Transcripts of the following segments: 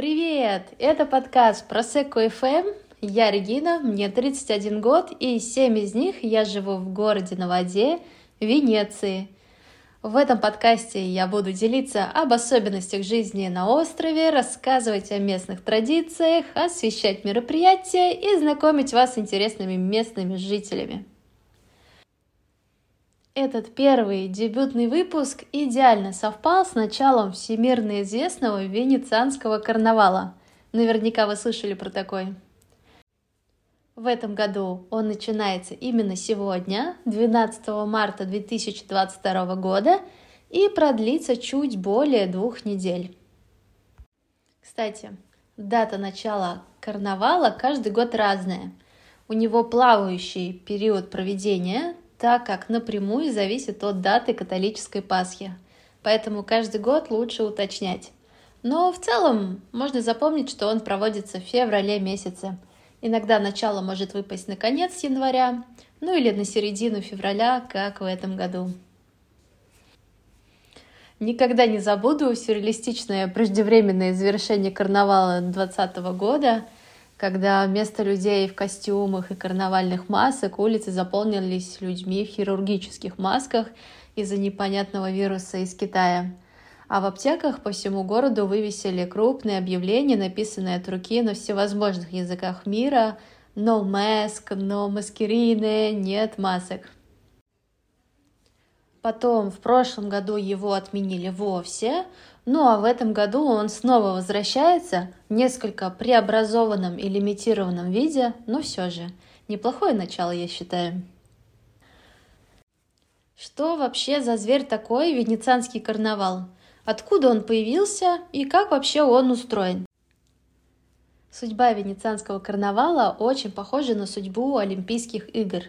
Привет! Это подкаст про Секу FM. Я Регина, мне 31 год, и 7 из них я живу в городе на воде, Венеции. В этом подкасте я буду делиться об особенностях жизни на острове, рассказывать о местных традициях, освещать мероприятия и знакомить вас с интересными местными жителями. Этот первый дебютный выпуск идеально совпал с началом всемирно известного венецианского карнавала. Наверняка вы слышали про такой. В этом году он начинается именно сегодня, 12 марта 2022 года, и продлится чуть более двух недель. Кстати, дата начала карнавала каждый год разная. У него плавающий период проведения, так как напрямую зависит от даты католической Пасхи. Поэтому каждый год лучше уточнять. Но в целом можно запомнить, что он проводится в феврале месяце. Иногда начало может выпасть на конец января, ну или на середину февраля, как в этом году. Никогда не забуду сюрреалистичное преждевременное завершение карнавала 2020 года – когда вместо людей в костюмах и карнавальных масок улицы заполнились людьми в хирургических масках из-за непонятного вируса из Китая. А в аптеках по всему городу вывесили крупные объявления, написанные от руки на всевозможных языках мира «No mask», «No маскирины», «Нет масок». Потом в прошлом году его отменили вовсе, ну а в этом году он снова возвращается в несколько преобразованном и лимитированном виде, но все же неплохое начало, я считаю. Что вообще за зверь такой венецианский карнавал? Откуда он появился и как вообще он устроен? Судьба венецианского карнавала очень похожа на судьбу Олимпийских игр.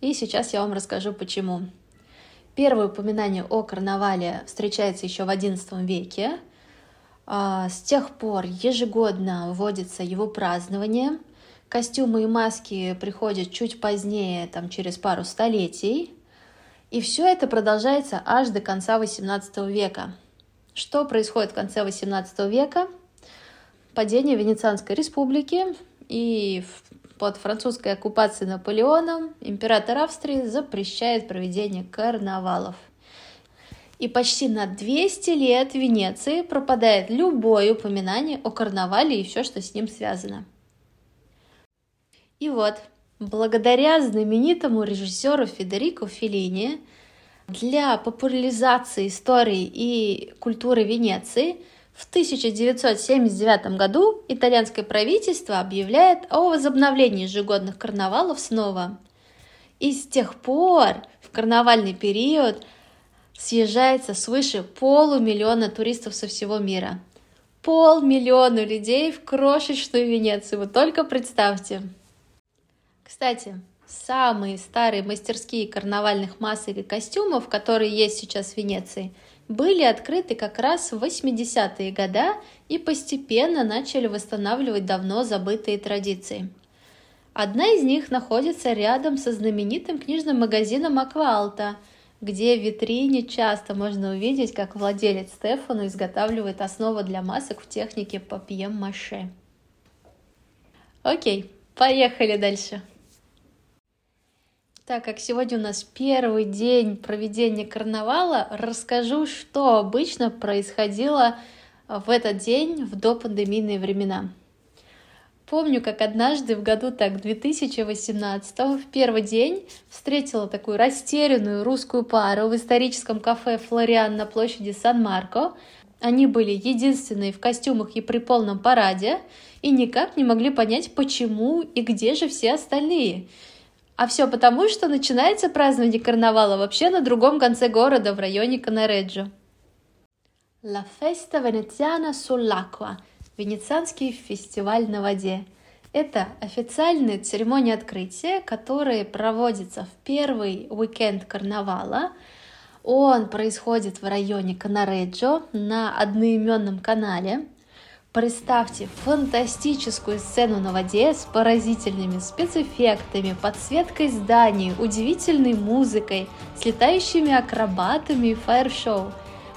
И сейчас я вам расскажу почему. Первое упоминание о карнавале встречается еще в XI веке. А, с тех пор ежегодно вводится его празднование. Костюмы и маски приходят чуть позднее, там, через пару столетий. И все это продолжается аж до конца XVIII века. Что происходит в конце XVIII века? Падение Венецианской республики и под французской оккупацией Наполеоном император Австрии запрещает проведение карнавалов. И почти на 200 лет в Венеции пропадает любое упоминание о карнавале и все, что с ним связано. И вот, благодаря знаменитому режиссеру Федерико Феллини, для популяризации истории и культуры Венеции – в 1979 году итальянское правительство объявляет о возобновлении ежегодных карнавалов снова. И с тех пор в карнавальный период съезжается свыше полумиллиона туристов со всего мира. Полмиллиона людей в крошечную Венецию, вы только представьте. Кстати, самые старые мастерские карнавальных масок и костюмов, которые есть сейчас в Венеции – были открыты как раз в 80-е годы и постепенно начали восстанавливать давно забытые традиции. Одна из них находится рядом со знаменитым книжным магазином «Аквалта», где в витрине часто можно увидеть, как владелец Стефану изготавливает основу для масок в технике папье-маше. Окей, поехали дальше. Так как сегодня у нас первый день проведения карнавала, расскажу, что обычно происходило в этот день в допандемийные времена. Помню, как однажды в году так 2018 в первый день встретила такую растерянную русскую пару в историческом кафе «Флориан» на площади Сан-Марко. Они были единственные в костюмах и при полном параде и никак не могли понять, почему и где же все остальные – а все потому, что начинается празднование карнавала вообще на другом конце города, в районе Канареджо. La Festa Veneziana sull'Acqua – Венецианский фестиваль на воде. Это официальная церемония открытия, которая проводится в первый уикенд карнавала. Он происходит в районе Канареджо на одноименном канале – Представьте фантастическую сцену на воде с поразительными спецэффектами, подсветкой зданий, удивительной музыкой, с летающими акробатами и фаер-шоу.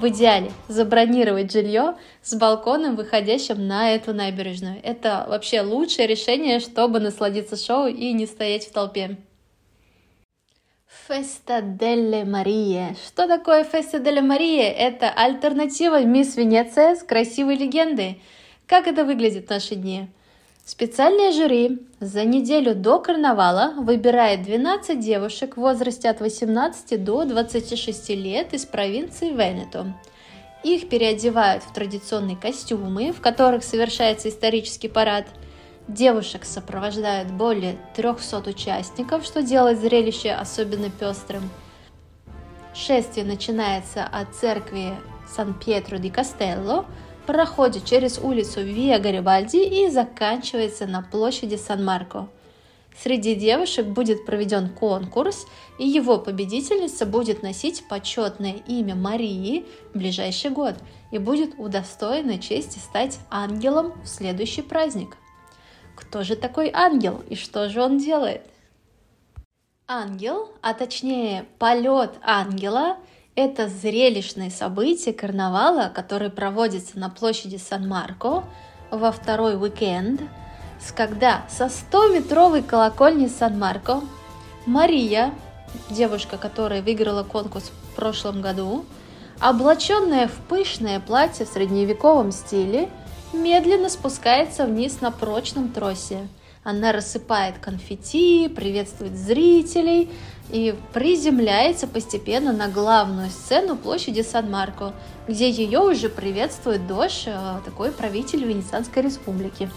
в идеале забронировать жилье с балконом, выходящим на эту набережную. Это вообще лучшее решение, чтобы насладиться шоу и не стоять в толпе. Феста делле Мария. Что такое Феста делле Мария? Это альтернатива Мисс Венеция с красивой легендой. Как это выглядит в наши дни? Специальное жюри за неделю до карнавала выбирает 12 девушек в возрасте от 18 до 26 лет из провинции Венето. Их переодевают в традиционные костюмы, в которых совершается исторический парад – Девушек сопровождают более 300 участников, что делает зрелище особенно пестрым. Шествие начинается от церкви Сан-Пьетро-ди-Кастелло, проходит через улицу Виа Гарибальди и заканчивается на площади Сан-Марко. Среди девушек будет проведен конкурс, и его победительница будет носить почетное имя Марии в ближайший год и будет удостоена чести стать ангелом в следующий праздник. Кто же такой ангел и что же он делает? Ангел, а точнее полет ангела, это зрелищное событие карнавала, которое проводится на площади Сан-Марко во второй уикенд, с когда со 100-метровой колокольни Сан-Марко Мария, девушка, которая выиграла конкурс в прошлом году, облаченная в пышное платье в средневековом стиле – медленно спускается вниз на прочном тросе. Она рассыпает конфетти, приветствует зрителей и приземляется постепенно на главную сцену площади Сан-Марко, где ее уже приветствует дождь, э, такой правитель Венецианской республики.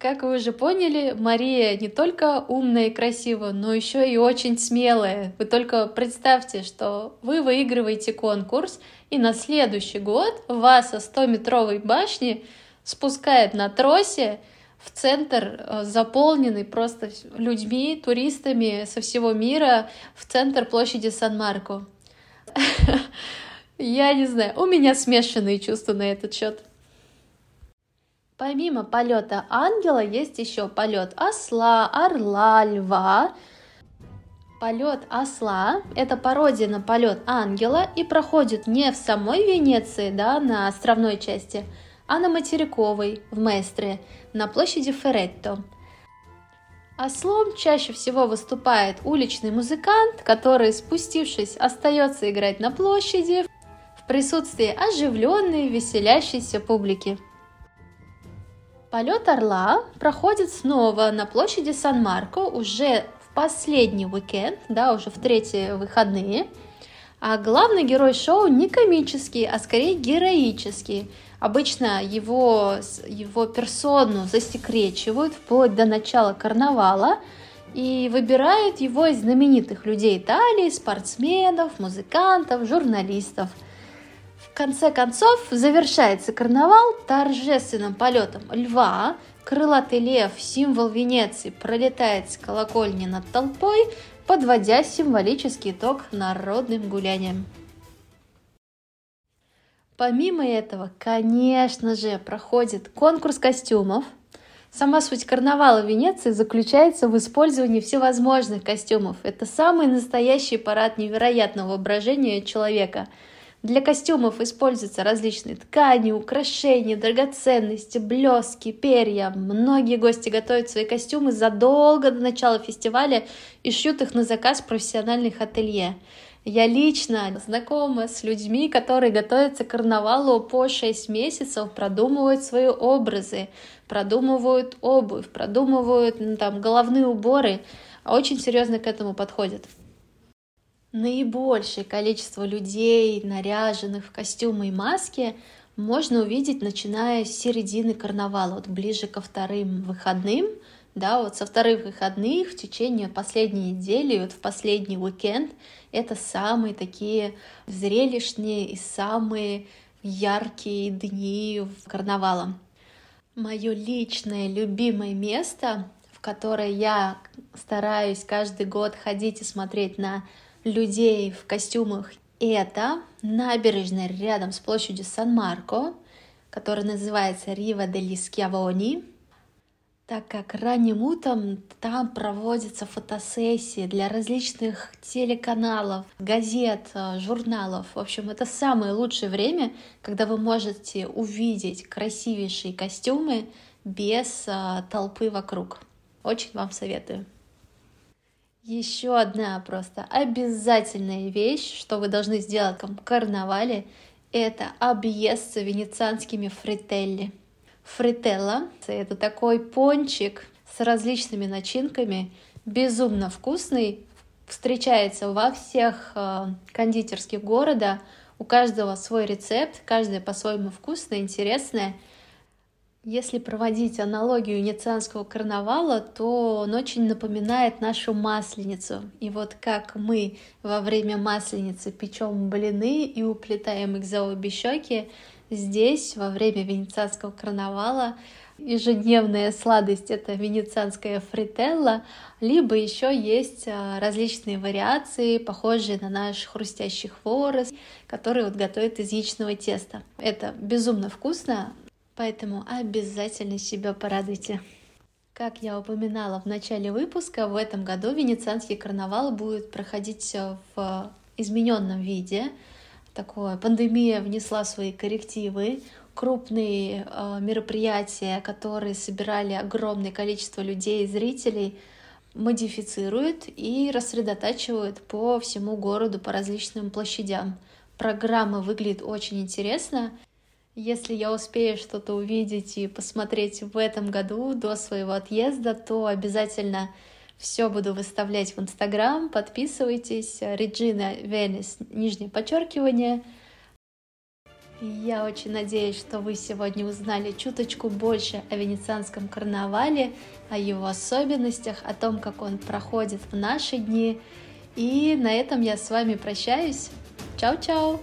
Как вы уже поняли, Мария не только умная и красивая, но еще и очень смелая. Вы только представьте, что вы выигрываете конкурс, и на следующий год вас со 100-метровой башни спускает на тросе в центр, э, заполненный просто людьми, туристами со всего мира, в центр площади Сан-Марко. Я не знаю, у меня смешанные чувства на этот счет. Помимо полета ангела есть еще полет осла, орла, льва. Полет осла – это пародия на полет ангела и проходит не в самой Венеции, да, на островной части, а на материковой, в Местре, на площади Ферретто. Ослом чаще всего выступает уличный музыкант, который, спустившись, остается играть на площади в присутствии оживленной, веселящейся публики. Полет орла проходит снова на площади Сан-Марко уже в последний уикенд, да, уже в третьи выходные. А главный герой шоу не комический, а скорее героический. Обычно его, его персону засекречивают вплоть до начала карнавала и выбирают его из знаменитых людей Италии, спортсменов, музыкантов, журналистов – в конце концов, завершается карнавал торжественным полетом льва. Крылатый лев, символ Венеции, пролетает с колокольни над толпой, подводя символический итог народным гуляниям. Помимо этого, конечно же, проходит конкурс костюмов. Сама суть карнавала в Венеции заключается в использовании всевозможных костюмов. Это самый настоящий парад невероятного воображения человека – для костюмов используются различные ткани, украшения, драгоценности, блески, перья. Многие гости готовят свои костюмы задолго до начала фестиваля и шьют их на заказ профессиональных ателье. Я лично знакома с людьми, которые готовятся к карнавалу по 6 месяцев, продумывают свои образы, продумывают обувь, продумывают ну, там, головные уборы, очень серьезно к этому подходят. Наибольшее количество людей, наряженных в костюмы и маски, можно увидеть, начиная с середины карнавала, вот ближе ко вторым выходным, да, вот со вторых выходных в течение последней недели, вот в последний уикенд, это самые такие зрелищные и самые яркие дни карнавала. Мое личное любимое место, в которое я стараюсь каждый год ходить и смотреть на людей в костюмах. Это набережная рядом с площадью Сан-Марко, которая называется Рива дели Скьявони. Так как ранним утром там проводятся фотосессии для различных телеканалов, газет, э, журналов. В общем, это самое лучшее время, когда вы можете увидеть красивейшие костюмы без э, толпы вокруг. Очень вам советую. Еще одна просто обязательная вещь, что вы должны сделать в карнавале, это объесться венецианскими фрителли. Фрителла — это такой пончик с различными начинками, безумно вкусный, встречается во всех э, кондитерских города. У каждого свой рецепт, каждая по-своему вкусная, интересная. Если проводить аналогию венецианского карнавала, то он очень напоминает нашу масленицу. И вот как мы во время масленицы печем блины и уплетаем их за обе щеки, Здесь во время венецианского карнавала ежедневная сладость — это венецианская фрителла, либо еще есть а, различные вариации, похожие на наш хрустящий хворост, который вот готовят из яичного теста. Это безумно вкусно, поэтому обязательно себя порадуйте. Как я упоминала в начале выпуска, в этом году венецианский карнавал будет проходить в измененном виде — такое. Пандемия внесла свои коррективы. Крупные э, мероприятия, которые собирали огромное количество людей и зрителей, модифицируют и рассредотачивают по всему городу, по различным площадям. Программа выглядит очень интересно. Если я успею что-то увидеть и посмотреть в этом году до своего отъезда, то обязательно все буду выставлять в Инстаграм. Подписывайтесь. Реджина Венес, нижнее подчеркивание. Я очень надеюсь, что вы сегодня узнали чуточку больше о венецианском карнавале, о его особенностях, о том, как он проходит в наши дни. И на этом я с вами прощаюсь. Чао-чао!